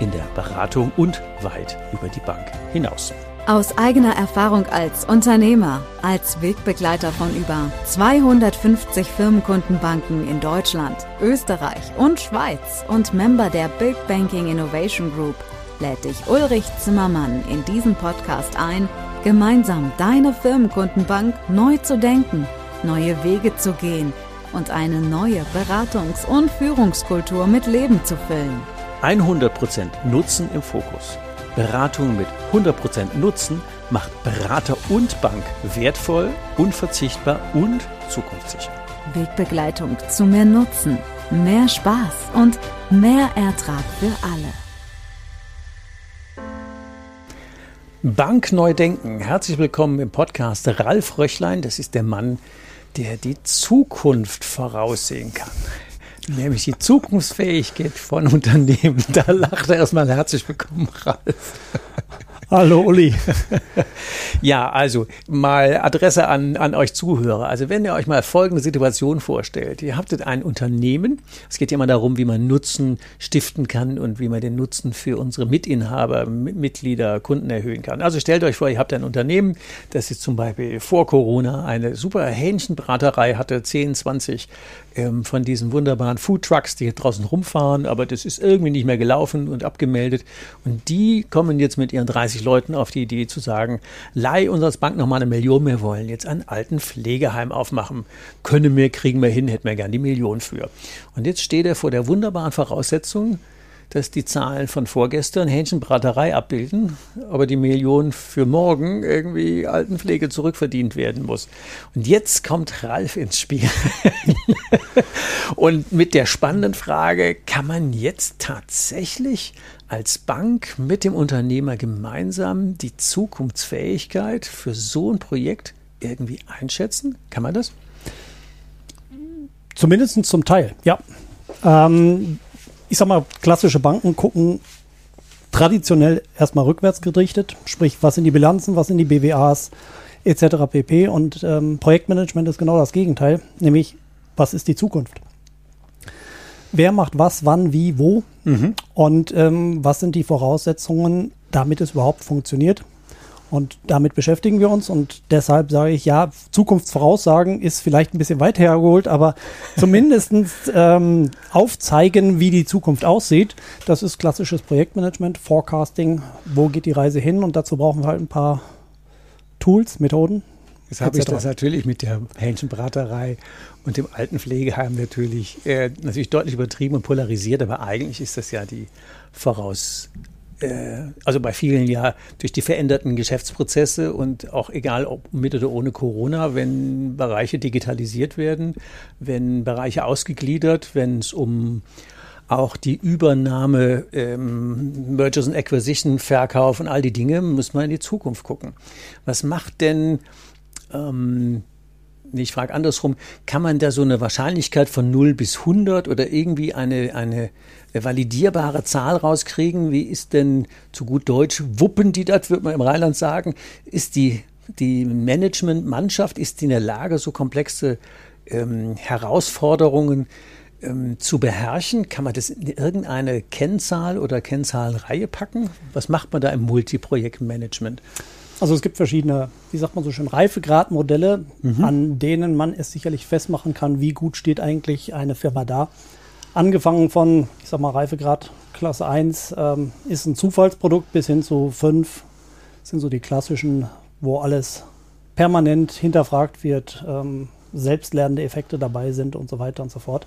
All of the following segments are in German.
in der Beratung und weit über die Bank hinaus. Aus eigener Erfahrung als Unternehmer, als Wegbegleiter von über 250 Firmenkundenbanken in Deutschland, Österreich und Schweiz und Member der Big Banking Innovation Group lädt dich Ulrich Zimmermann in diesen Podcast ein, gemeinsam deine Firmenkundenbank neu zu denken, neue Wege zu gehen und eine neue Beratungs- und Führungskultur mit Leben zu füllen. 100% Nutzen im Fokus. Beratung mit 100% Nutzen macht Berater und Bank wertvoll, unverzichtbar und zukunftssicher. Wegbegleitung zu mehr Nutzen, mehr Spaß und mehr Ertrag für alle. Bank neu denken. Herzlich willkommen im Podcast Ralf Röchlein. Das ist der Mann, der die Zukunft voraussehen kann nämlich die Zukunftsfähigkeit von Unternehmen. Da lacht er erstmal herzlich willkommen, Ralf. Hallo Uli. ja, also mal Adresse an, an euch Zuhörer. Also wenn ihr euch mal folgende Situation vorstellt. Ihr habt ein Unternehmen. Es geht ja immer darum, wie man Nutzen stiften kann und wie man den Nutzen für unsere Mitinhaber, Mitglieder, Kunden erhöhen kann. Also stellt euch vor, ihr habt ein Unternehmen, das jetzt zum Beispiel vor Corona eine super Hähnchenbraterei hatte, 10, 20 ähm, von diesen wunderbaren Food Trucks, die hier draußen rumfahren, aber das ist irgendwie nicht mehr gelaufen und abgemeldet. Und die kommen jetzt mit ihren 30 Leuten auf die Idee zu sagen, leih uns als Bank nochmal eine Million, wir wollen jetzt einen alten Pflegeheim aufmachen. Können wir, kriegen wir hin, hätten wir gern die Million für. Und jetzt steht er vor der wunderbaren Voraussetzung, dass die Zahlen von vorgestern Hähnchenbraterei abbilden, aber die Million für morgen irgendwie Altenpflege zurückverdient werden muss. Und jetzt kommt Ralf ins Spiel. Und mit der spannenden Frage, kann man jetzt tatsächlich als Bank mit dem Unternehmer gemeinsam die Zukunftsfähigkeit für so ein Projekt irgendwie einschätzen? Kann man das? Zumindest zum Teil, ja. Ähm, ich sag mal, klassische Banken gucken traditionell erstmal rückwärts gerichtet, sprich, was sind die Bilanzen, was sind die BWAs etc. pp. Und ähm, Projektmanagement ist genau das Gegenteil, nämlich was ist die Zukunft? Wer macht was, wann, wie, wo? Mhm. Und ähm, was sind die Voraussetzungen, damit es überhaupt funktioniert? Und damit beschäftigen wir uns und deshalb sage ich, ja, Zukunftsvoraussagen ist vielleicht ein bisschen weit hergeholt, aber zumindest ähm, aufzeigen, wie die Zukunft aussieht. Das ist klassisches Projektmanagement, Forecasting, wo geht die Reise hin und dazu brauchen wir halt ein paar Tools, Methoden. Jetzt habe ich das natürlich mit der Hähnchenbraterei und dem Altenpflegeheim natürlich, äh, natürlich deutlich übertrieben und polarisiert, aber eigentlich ist das ja die Voraus, äh, also bei vielen ja durch die veränderten Geschäftsprozesse und auch egal ob mit oder ohne Corona, wenn Bereiche digitalisiert werden, wenn Bereiche ausgegliedert, wenn es um auch die Übernahme, ähm, Mergers and Acquisition, Verkauf und all die Dinge, muss man in die Zukunft gucken. Was macht denn ähm, ich frage andersrum, kann man da so eine Wahrscheinlichkeit von 0 bis 100 oder irgendwie eine, eine validierbare Zahl rauskriegen? Wie ist denn zu gut Deutsch, wuppen die das, würde man im Rheinland sagen? Ist die, die Management-Mannschaft, ist die in der Lage, so komplexe ähm, Herausforderungen ähm, zu beherrschen? Kann man das in irgendeine Kennzahl oder Kennzahlenreihe packen? Was macht man da im Multiprojektmanagement? Also es gibt verschiedene, wie sagt man so schön, Reifegradmodelle, mhm. an denen man es sicherlich festmachen kann, wie gut steht eigentlich eine Firma da. Angefangen von, ich sag mal, Reifegrad Klasse 1 ähm, ist ein Zufallsprodukt bis hin zu 5 sind so die klassischen, wo alles permanent hinterfragt wird, ähm, selbstlernende Effekte dabei sind und so weiter und so fort.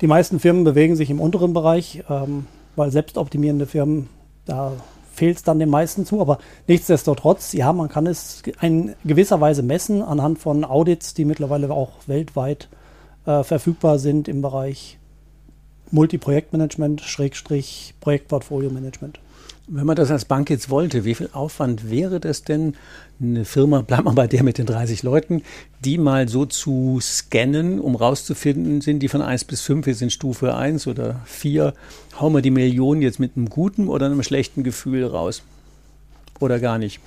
Die meisten Firmen bewegen sich im unteren Bereich, ähm, weil selbstoptimierende Firmen da fehlt es dann den meisten zu. Aber nichtsdestotrotz, ja, man kann es in gewisser Weise messen anhand von Audits, die mittlerweile auch weltweit äh, verfügbar sind im Bereich Multiprojektmanagement, Schrägstrich Projektportfolio-Management. Wenn man das als Bank jetzt wollte, wie viel Aufwand wäre das denn, eine Firma, bleibt mal bei der mit den 30 Leuten, die mal so zu scannen, um rauszufinden, sind die von 1 bis 5, wir sind Stufe 1 oder 4, hauen wir die Millionen jetzt mit einem guten oder einem schlechten Gefühl raus? Oder gar nicht?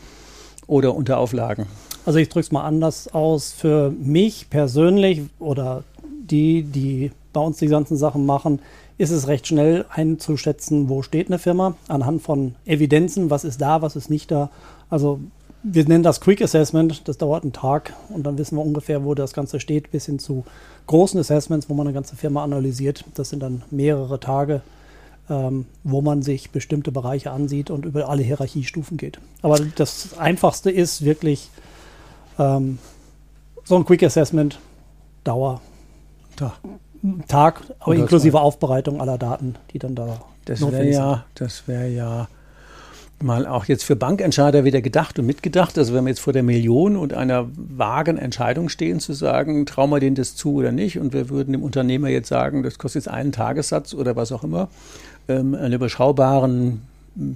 Oder unter Auflagen? Also ich drücke es mal anders aus. Für mich persönlich oder die, die bei uns die ganzen Sachen machen, ist es recht schnell einzuschätzen, wo steht eine Firma, anhand von Evidenzen, was ist da, was ist nicht da. Also wir nennen das Quick Assessment, das dauert einen Tag und dann wissen wir ungefähr, wo das Ganze steht, bis hin zu großen Assessments, wo man eine ganze Firma analysiert. Das sind dann mehrere Tage, ähm, wo man sich bestimmte Bereiche ansieht und über alle Hierarchiestufen geht. Aber das Einfachste ist wirklich ähm, so ein Quick Assessment, Dauer. Tag. Tag, aber inklusive Aufbereitung aller Daten, die dann da das wäre ja, das wäre ja mal auch jetzt für Bankentscheider wieder gedacht und mitgedacht. Also wenn wir jetzt vor der Million und einer vagen Entscheidung stehen, zu sagen, trauen wir denen das zu oder nicht, und wir würden dem Unternehmer jetzt sagen, das kostet jetzt einen Tagessatz oder was auch immer, ähm, einen überschaubaren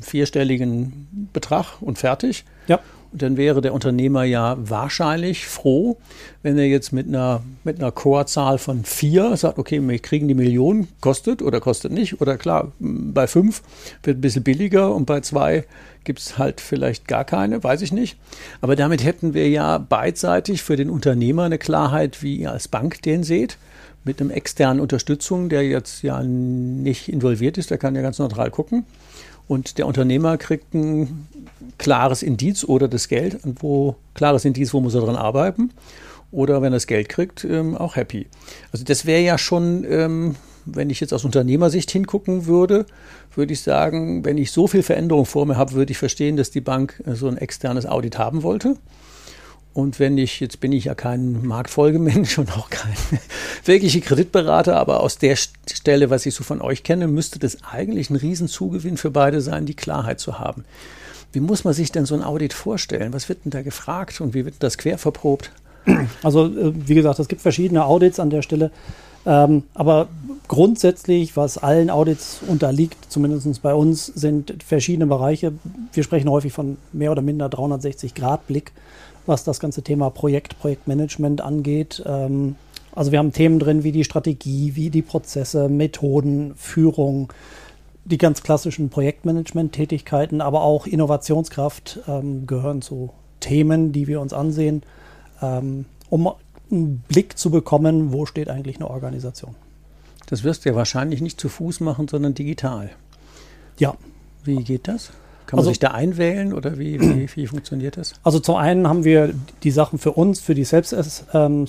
vierstelligen Betrag und fertig. Ja. Dann wäre der Unternehmer ja wahrscheinlich froh, wenn er jetzt mit einer, mit einer Core-Zahl von vier sagt, okay, wir kriegen die Million, kostet oder kostet nicht. Oder klar, bei fünf wird ein bisschen billiger und bei zwei gibt es halt vielleicht gar keine, weiß ich nicht. Aber damit hätten wir ja beidseitig für den Unternehmer eine Klarheit, wie ihr als Bank den seht mit einem externen Unterstützung, der jetzt ja nicht involviert ist, der kann ja ganz neutral gucken. Und der Unternehmer kriegt ein klares Indiz oder das Geld, wo klares Indiz, wo muss er dran arbeiten. Oder wenn er das Geld kriegt, ähm, auch happy. Also das wäre ja schon, ähm, wenn ich jetzt aus Unternehmersicht hingucken würde, würde ich sagen, wenn ich so viel Veränderung vor mir habe, würde ich verstehen, dass die Bank so ein externes Audit haben wollte. Und wenn ich, jetzt bin ich ja kein Marktfolgemensch und auch kein wirklicher Kreditberater, aber aus der Stelle, was ich so von euch kenne, müsste das eigentlich ein Riesenzugewinn für beide sein, die Klarheit zu haben. Wie muss man sich denn so ein Audit vorstellen? Was wird denn da gefragt und wie wird das quer verprobt? Also, äh, wie gesagt, es gibt verschiedene Audits an der Stelle. Ähm, aber grundsätzlich, was allen Audits unterliegt, zumindest bei uns, sind verschiedene Bereiche. Wir sprechen häufig von mehr oder minder 360-Grad-Blick was das ganze Thema Projekt, Projektmanagement angeht. Ähm, also wir haben Themen drin wie die Strategie, wie die Prozesse, Methoden, Führung, die ganz klassischen Projektmanagement-Tätigkeiten, aber auch Innovationskraft ähm, gehören zu Themen, die wir uns ansehen, ähm, um einen Blick zu bekommen, wo steht eigentlich eine Organisation. Das wirst du ja wahrscheinlich nicht zu Fuß machen, sondern digital. Ja. Wie geht das? Kann man also, sich da einwählen oder wie, wie, wie, funktioniert das? Also zum einen haben wir die Sachen für uns, für die Selbst ähm,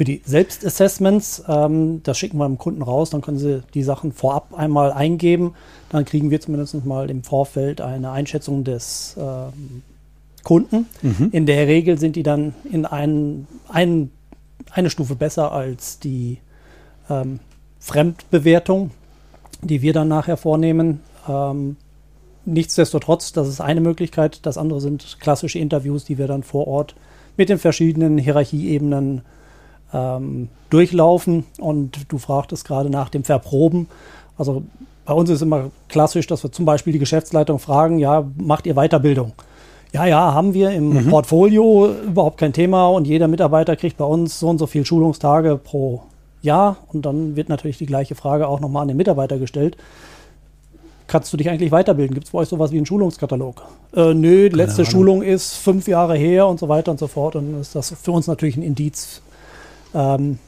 für die Selbstassessments, ähm, das schicken wir dem Kunden raus, dann können sie die Sachen vorab einmal eingeben. Dann kriegen wir zumindest mal im Vorfeld eine Einschätzung des ähm, Kunden. Mhm. In der Regel sind die dann in ein, ein, eine Stufe besser als die ähm, Fremdbewertung, die wir dann nachher vornehmen. Ähm, nichtsdestotrotz, das ist eine Möglichkeit. Das andere sind klassische Interviews, die wir dann vor Ort mit den verschiedenen Hierarchieebenen ähm, durchlaufen. Und du fragtest gerade nach dem Verproben. Also bei uns ist immer klassisch, dass wir zum Beispiel die Geschäftsleitung fragen, ja, macht ihr Weiterbildung? Ja, ja, haben wir im mhm. Portfolio überhaupt kein Thema und jeder Mitarbeiter kriegt bei uns so und so viele Schulungstage pro Jahr. Und dann wird natürlich die gleiche Frage auch nochmal an den Mitarbeiter gestellt kannst du dich eigentlich weiterbilden? Gibt es bei euch sowas wie einen Schulungskatalog? Äh, nö, die letzte Schulung ist fünf Jahre her und so weiter und so fort. Und dann ist das für uns natürlich ein Indiz, ähm,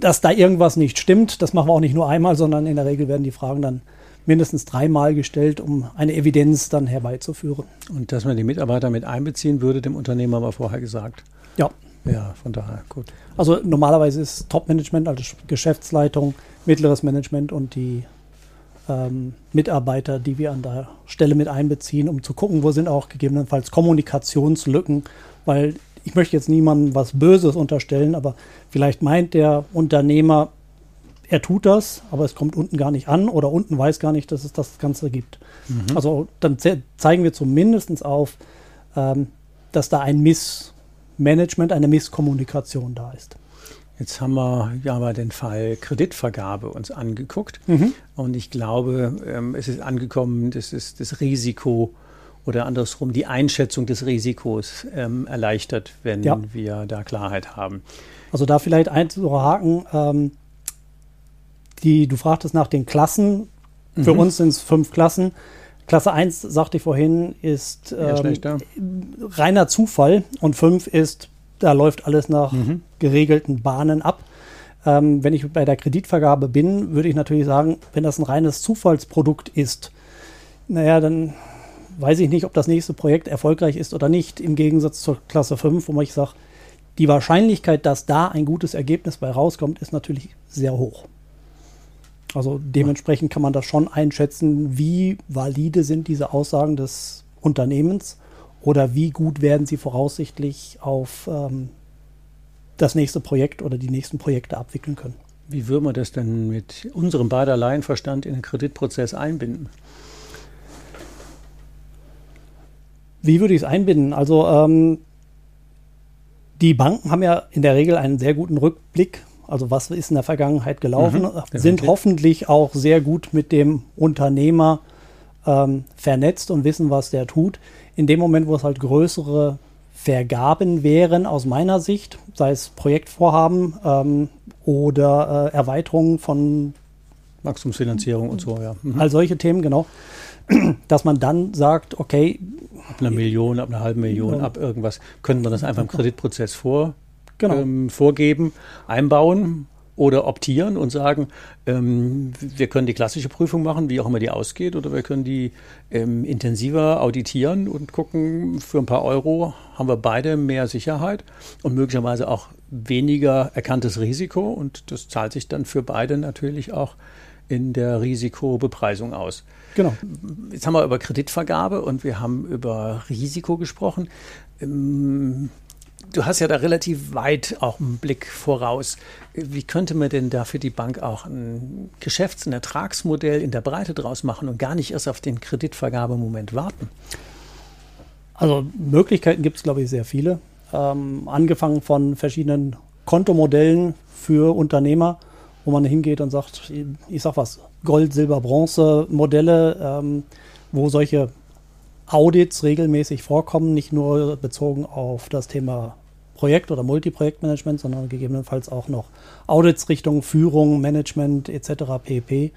dass da irgendwas nicht stimmt. Das machen wir auch nicht nur einmal, sondern in der Regel werden die Fragen dann mindestens dreimal gestellt, um eine Evidenz dann herbeizuführen. Und dass man die Mitarbeiter mit einbeziehen würde, dem Unternehmer aber vorher gesagt. Ja. Ja, von daher, gut. Also normalerweise ist Top-Management, also Geschäftsleitung, mittleres Management und die ähm, Mitarbeiter, die wir an der Stelle mit einbeziehen, um zu gucken, wo sind auch gegebenenfalls Kommunikationslücken, weil ich möchte jetzt niemandem was Böses unterstellen, aber vielleicht meint der Unternehmer, er tut das, aber es kommt unten gar nicht an oder unten weiß gar nicht, dass es das Ganze gibt. Mhm. Also dann ze zeigen wir zumindest auf, ähm, dass da ein Missmanagement, eine Misskommunikation da ist. Jetzt haben wir ja mal den Fall Kreditvergabe uns angeguckt. Mhm. Und ich glaube, ähm, es ist angekommen, dass es das Risiko oder andersrum die Einschätzung des Risikos ähm, erleichtert, wenn ja. wir da Klarheit haben. Also da vielleicht einzuhaken, ähm, die, du fragtest nach den Klassen. Für mhm. uns sind es fünf Klassen. Klasse 1, sagte ich vorhin, ist ähm, reiner Zufall und 5 ist, da läuft alles nach mhm. geregelten Bahnen ab. Ähm, wenn ich bei der Kreditvergabe bin, würde ich natürlich sagen, wenn das ein reines Zufallsprodukt ist, naja, dann weiß ich nicht, ob das nächste Projekt erfolgreich ist oder nicht, im Gegensatz zur Klasse 5, wo ich sage, die Wahrscheinlichkeit, dass da ein gutes Ergebnis bei rauskommt, ist natürlich sehr hoch. Also dementsprechend kann man das schon einschätzen, wie valide sind diese Aussagen des Unternehmens oder wie gut werden sie voraussichtlich auf ähm, das nächste Projekt oder die nächsten Projekte abwickeln können. Wie würden wir das denn mit unserem beider Laienverstand in den Kreditprozess einbinden? Wie würde ich es einbinden? Also ähm, die Banken haben ja in der Regel einen sehr guten Rückblick. Also was ist in der Vergangenheit gelaufen? Mhm, sind hoffentlich auch sehr gut mit dem Unternehmer ähm, vernetzt und wissen, was der tut. In dem Moment, wo es halt größere Vergaben wären, aus meiner Sicht, sei es Projektvorhaben ähm, oder äh, Erweiterungen von Wachstumsfinanzierung und so, ja. Mhm. All solche Themen, genau. Dass man dann sagt, okay. Ab einer Million, ab einer halben Million, ab irgendwas, könnte man das einfach im Kreditprozess vor, genau. ähm, vorgeben, einbauen oder optieren und sagen, ähm, wir können die klassische Prüfung machen, wie auch immer die ausgeht, oder wir können die ähm, intensiver auditieren und gucken, für ein paar Euro haben wir beide mehr Sicherheit und möglicherweise auch weniger erkanntes Risiko. Und das zahlt sich dann für beide natürlich auch in der Risikobepreisung aus. Genau. Jetzt haben wir über Kreditvergabe und wir haben über Risiko gesprochen. Ähm, du hast ja da relativ weit auch einen Blick voraus. Wie könnte man denn da für die Bank auch ein Geschäfts-, ein Ertragsmodell in der Breite draus machen und gar nicht erst auf den Kreditvergabemoment warten? Also Möglichkeiten gibt es, glaube ich, sehr viele. Ähm, angefangen von verschiedenen Kontomodellen für Unternehmer, wo man hingeht und sagt, ich sag was, Gold, Silber, Bronze Modelle, ähm, wo solche Audits regelmäßig vorkommen, nicht nur bezogen auf das Thema Projekt- oder Multiprojektmanagement, sondern gegebenenfalls auch noch Audits Richtung Führung, Management etc. pp.,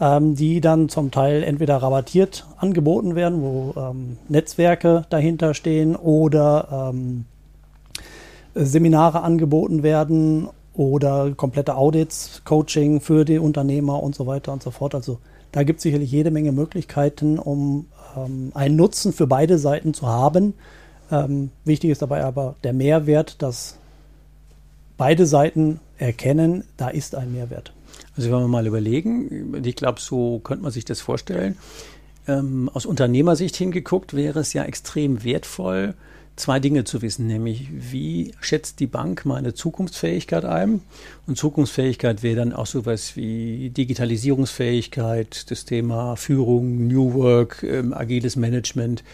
ähm, die dann zum Teil entweder rabattiert angeboten werden, wo ähm, Netzwerke dahinter stehen oder ähm, Seminare angeboten werden oder komplette Audits, Coaching für die Unternehmer und so weiter und so fort. Also da gibt es sicherlich jede Menge Möglichkeiten, um ähm, einen Nutzen für beide Seiten zu haben. Ähm, wichtig ist dabei aber der Mehrwert, dass beide Seiten erkennen, da ist ein Mehrwert. Also wenn wir mal überlegen, ich glaube, so könnte man sich das vorstellen. Ähm, aus Unternehmersicht hingeguckt wäre es ja extrem wertvoll, zwei Dinge zu wissen, nämlich wie schätzt die Bank meine Zukunftsfähigkeit ein? Und Zukunftsfähigkeit wäre dann auch sowas wie Digitalisierungsfähigkeit, das Thema Führung, New Work, ähm, agiles Management,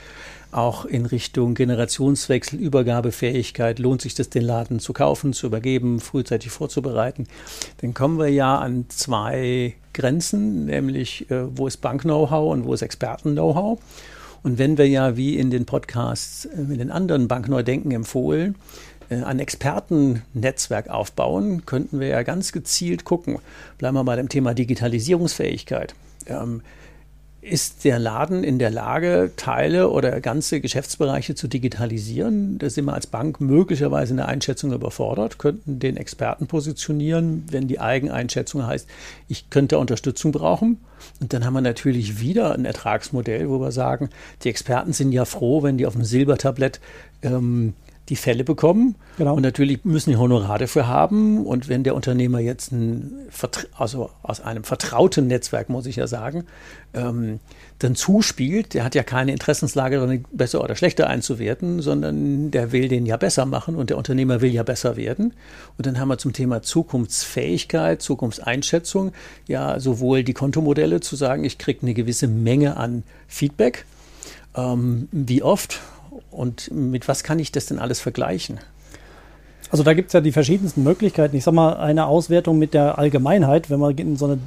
auch in Richtung Generationswechsel, Übergabefähigkeit, lohnt sich das den Laden zu kaufen, zu übergeben, frühzeitig vorzubereiten. Dann kommen wir ja an zwei Grenzen, nämlich äh, wo ist Bank-Know-how und wo ist Experten-Know-how. Und wenn wir ja, wie in den Podcasts äh, in den anderen Bankneudenken empfohlen, äh, ein Expertennetzwerk aufbauen, könnten wir ja ganz gezielt gucken. Bleiben wir mal beim Thema Digitalisierungsfähigkeit. Ähm, ist der Laden in der Lage, Teile oder ganze Geschäftsbereiche zu digitalisieren? Da sind wir als Bank möglicherweise in der Einschätzung überfordert, könnten den Experten positionieren, wenn die Eigeneinschätzung heißt, ich könnte Unterstützung brauchen. Und dann haben wir natürlich wieder ein Ertragsmodell, wo wir sagen, die Experten sind ja froh, wenn die auf dem Silbertablett ähm, die Fälle bekommen. Genau. Und natürlich müssen die Honorar dafür haben. Und wenn der Unternehmer jetzt ein, also aus einem vertrauten Netzwerk, muss ich ja sagen, ähm, dann zuspielt, der hat ja keine Interessenslage, besser oder schlechter einzuwerten, sondern der will den ja besser machen und der Unternehmer will ja besser werden. Und dann haben wir zum Thema Zukunftsfähigkeit, Zukunftseinschätzung ja sowohl die Kontomodelle zu sagen, ich kriege eine gewisse Menge an Feedback, ähm, wie oft und mit was kann ich das denn alles vergleichen? Also da gibt es ja die verschiedensten Möglichkeiten. Ich sage mal, eine Auswertung mit der Allgemeinheit, wenn man in so eine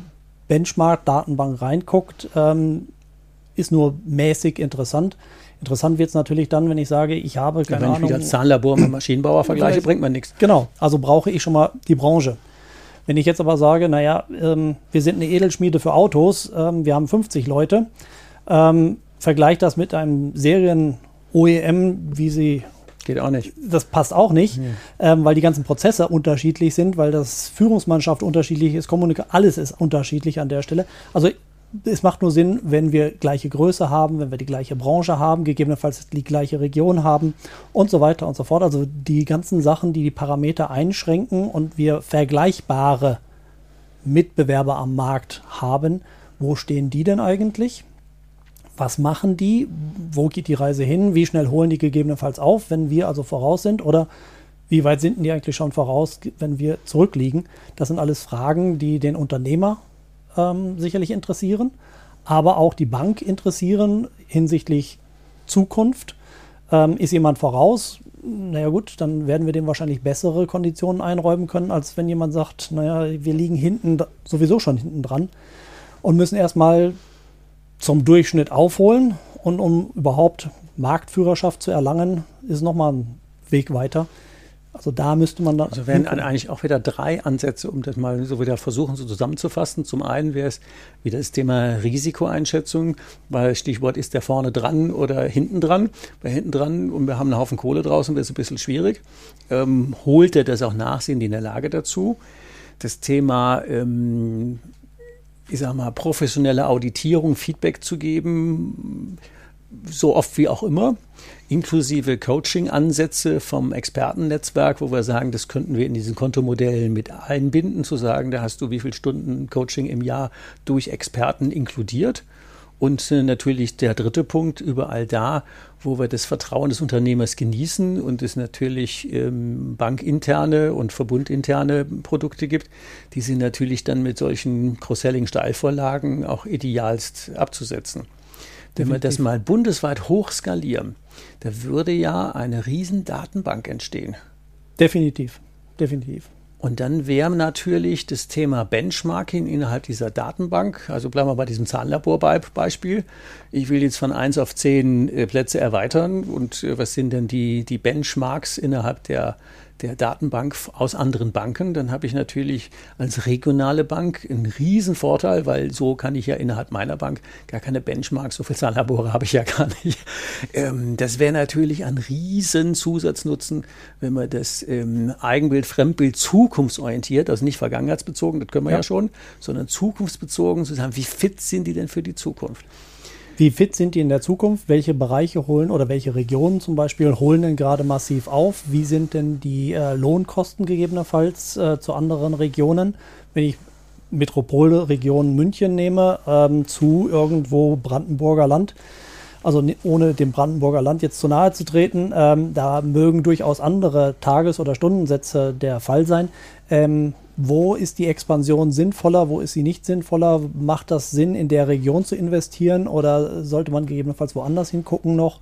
Benchmark-Datenbank reinguckt, ähm, ist nur mäßig interessant. Interessant wird es natürlich dann, wenn ich sage, ich habe keine ja, wenn Ahnung. ich wieder Zahnlabor mit Maschinenbauer vergleiche, bringt man nichts. Genau, also brauche ich schon mal die Branche. Wenn ich jetzt aber sage, naja, ähm, wir sind eine Edelschmiede für Autos, ähm, wir haben 50 Leute, ähm, vergleicht das mit einem Serien-OEM, wie sie Geht auch nicht. Das passt auch nicht, mhm. ähm, weil die ganzen Prozesse unterschiedlich sind, weil das Führungsmannschaft unterschiedlich ist, Kommunikation, alles ist unterschiedlich an der Stelle. Also es macht nur Sinn, wenn wir gleiche Größe haben, wenn wir die gleiche Branche haben, gegebenenfalls die gleiche Region haben und so weiter und so fort. Also die ganzen Sachen, die die Parameter einschränken und wir vergleichbare Mitbewerber am Markt haben, wo stehen die denn eigentlich? Was machen die? Wo geht die Reise hin? Wie schnell holen die gegebenenfalls auf, wenn wir also voraus sind? Oder wie weit sind die eigentlich schon voraus, wenn wir zurückliegen? Das sind alles Fragen, die den Unternehmer ähm, sicherlich interessieren, aber auch die Bank interessieren hinsichtlich Zukunft. Ähm, ist jemand voraus? Naja gut, dann werden wir dem wahrscheinlich bessere Konditionen einräumen können, als wenn jemand sagt, naja, wir liegen hinten sowieso schon hinten dran und müssen erstmal zum Durchschnitt aufholen. Und um überhaupt Marktführerschaft zu erlangen, ist nochmal ein Weg weiter. Also da müsste man dann. Also wären eigentlich auch wieder drei Ansätze, um das mal so wieder versuchen, so zusammenzufassen. Zum einen wäre es wieder das Thema Risikoeinschätzung, weil Stichwort ist der vorne dran oder hinten dran. Bei hinten dran und wir haben einen Haufen Kohle draußen, wäre es ein bisschen schwierig. Ähm, holt er das auch nach, sind die in der Lage dazu? Das Thema ähm, ich sag mal, professionelle Auditierung, Feedback zu geben, so oft wie auch immer, inklusive Coaching-Ansätze vom Expertennetzwerk, wo wir sagen, das könnten wir in diesen Kontomodellen mit einbinden, zu sagen, da hast du wie viele Stunden Coaching im Jahr durch Experten inkludiert. Und äh, natürlich der dritte Punkt, überall da, wo wir das Vertrauen des Unternehmers genießen und es natürlich ähm, bankinterne und verbundinterne Produkte gibt, die sind natürlich dann mit solchen Cross-Selling-Steilvorlagen auch idealst abzusetzen. Wenn wir das mal bundesweit hochskalieren, da würde ja eine riesen Datenbank entstehen. Definitiv, definitiv. Und dann wäre natürlich das Thema Benchmarking innerhalb dieser Datenbank, also bleiben wir bei diesem Zahnlabor-Beispiel. Ich will jetzt von 1 auf 10 äh, Plätze erweitern und äh, was sind denn die, die Benchmarks innerhalb der der Datenbank aus anderen Banken, dann habe ich natürlich als regionale Bank einen riesen Vorteil, weil so kann ich ja innerhalb meiner Bank gar keine Benchmarks, so viel Zahllabore habe ich ja gar nicht. Ähm, das wäre natürlich ein riesen Zusatznutzen, wenn man das ähm, Eigenbild, Fremdbild zukunftsorientiert, also nicht vergangenheitsbezogen, das können wir ja, ja schon, sondern zukunftsbezogen zu sagen, wie fit sind die denn für die Zukunft? Wie fit sind die in der Zukunft? Welche Bereiche holen oder welche Regionen zum Beispiel holen denn gerade massiv auf? Wie sind denn die äh, Lohnkosten gegebenenfalls äh, zu anderen Regionen? Wenn ich Metropolregion München nehme, ähm, zu irgendwo Brandenburger Land, also ohne dem Brandenburger Land jetzt zu nahe zu treten, ähm, da mögen durchaus andere Tages- oder Stundensätze der Fall sein. Ähm, wo ist die Expansion sinnvoller, wo ist sie nicht sinnvoller? Macht das Sinn, in der Region zu investieren oder sollte man gegebenenfalls woanders hingucken noch?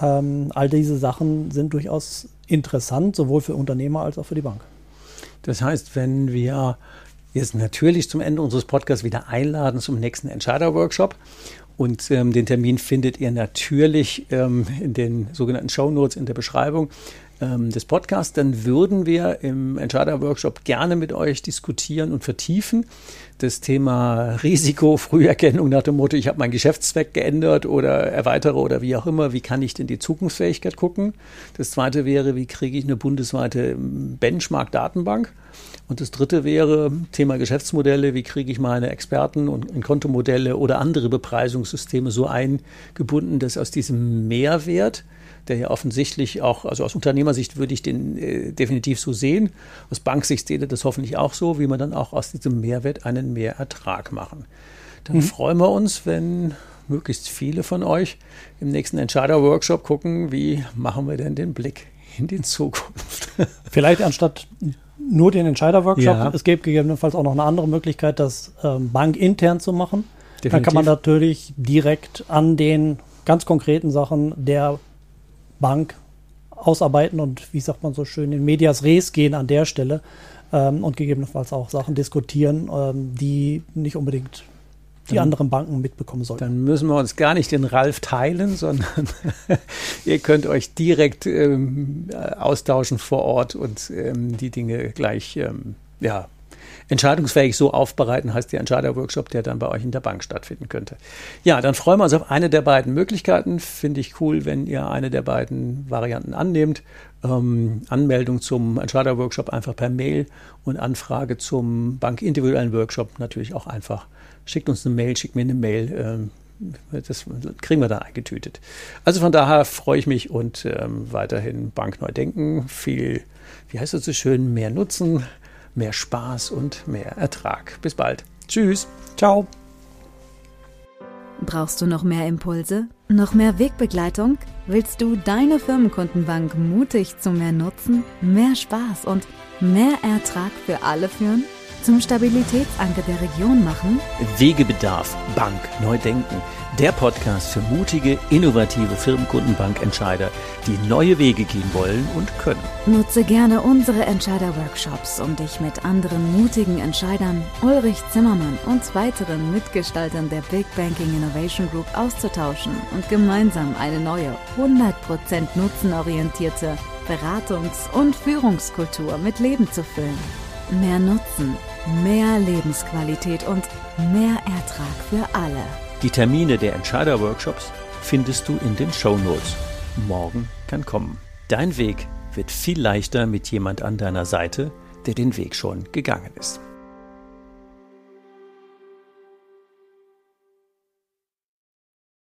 Ähm, all diese Sachen sind durchaus interessant, sowohl für Unternehmer als auch für die Bank. Das heißt, wenn wir jetzt natürlich zum Ende unseres Podcasts wieder einladen zum nächsten Entscheider-Workshop und ähm, den Termin findet ihr natürlich ähm, in den sogenannten Show Notes in der Beschreibung ähm, des Podcasts, dann würden wir im Entscheider-Workshop gerne mit euch diskutieren und vertiefen. Das Thema Risiko, Früherkennung nach dem Motto, ich habe meinen Geschäftszweck geändert oder erweitere oder wie auch immer, wie kann ich denn die Zukunftsfähigkeit gucken? Das zweite wäre, wie kriege ich eine bundesweite Benchmark-Datenbank? Und das dritte wäre Thema Geschäftsmodelle. Wie kriege ich meine Experten und Kontomodelle oder andere Bepreisungssysteme so eingebunden, dass aus diesem Mehrwert der ja offensichtlich auch, also aus Unternehmersicht würde ich den äh, definitiv so sehen. Aus Banksicht seht ihr das hoffentlich auch so, wie man dann auch aus diesem Mehrwert einen Mehrertrag machen. Dann mhm. freuen wir uns, wenn möglichst viele von euch im nächsten Entscheider-Workshop gucken, wie machen wir denn den Blick in die Zukunft. Vielleicht anstatt nur den Entscheider-Workshop, ja. es gibt gegebenenfalls auch noch eine andere Möglichkeit, das ähm, bankintern zu machen. Definitiv. Dann kann man natürlich direkt an den ganz konkreten Sachen der Bank ausarbeiten und, wie sagt man so schön, in Medias Res gehen an der Stelle ähm, und gegebenenfalls auch Sachen diskutieren, ähm, die nicht unbedingt die dann, anderen Banken mitbekommen sollten. Dann müssen wir uns gar nicht den Ralf teilen, sondern ihr könnt euch direkt ähm, austauschen vor Ort und ähm, die Dinge gleich ähm, ja, entscheidungsfähig so aufbereiten, heißt der Entscheider-Workshop, der dann bei euch in der Bank stattfinden könnte. Ja, dann freuen wir uns auf eine der beiden Möglichkeiten. Finde ich cool, wenn ihr eine der beiden Varianten annehmt. Ähm, Anmeldung zum Entscheider-Workshop einfach per Mail und Anfrage zum bankindividuellen Workshop natürlich auch einfach. Schickt uns eine Mail, schickt mir eine Mail. Ähm, das kriegen wir dann eingetütet. Also von daher freue ich mich und ähm, weiterhin Bank neu denken. Viel, wie heißt das so schön, mehr Nutzen, mehr Spaß und mehr Ertrag. Bis bald. Tschüss. Ciao. Brauchst du noch mehr Impulse? Noch mehr Wegbegleitung? Willst du deine Firmenkundenbank mutig zu mehr Nutzen, mehr Spaß und mehr Ertrag für alle führen? Zum Stabilitätsanker der Region machen? Wegebedarf, Bank, neu denken der Podcast für mutige, innovative Firmenkundenbankentscheider, die neue Wege gehen wollen und können. Nutze gerne unsere Entscheider-Workshops, um dich mit anderen mutigen Entscheidern, Ulrich Zimmermann und weiteren Mitgestaltern der Big Banking Innovation Group auszutauschen und gemeinsam eine neue, 100% nutzenorientierte Beratungs- und Führungskultur mit Leben zu füllen. Mehr Nutzen, mehr Lebensqualität und mehr Ertrag für alle. Die Termine der Entscheider-Workshops findest du in den Show Notes. Morgen kann kommen. Dein Weg wird viel leichter mit jemand an deiner Seite, der den Weg schon gegangen ist.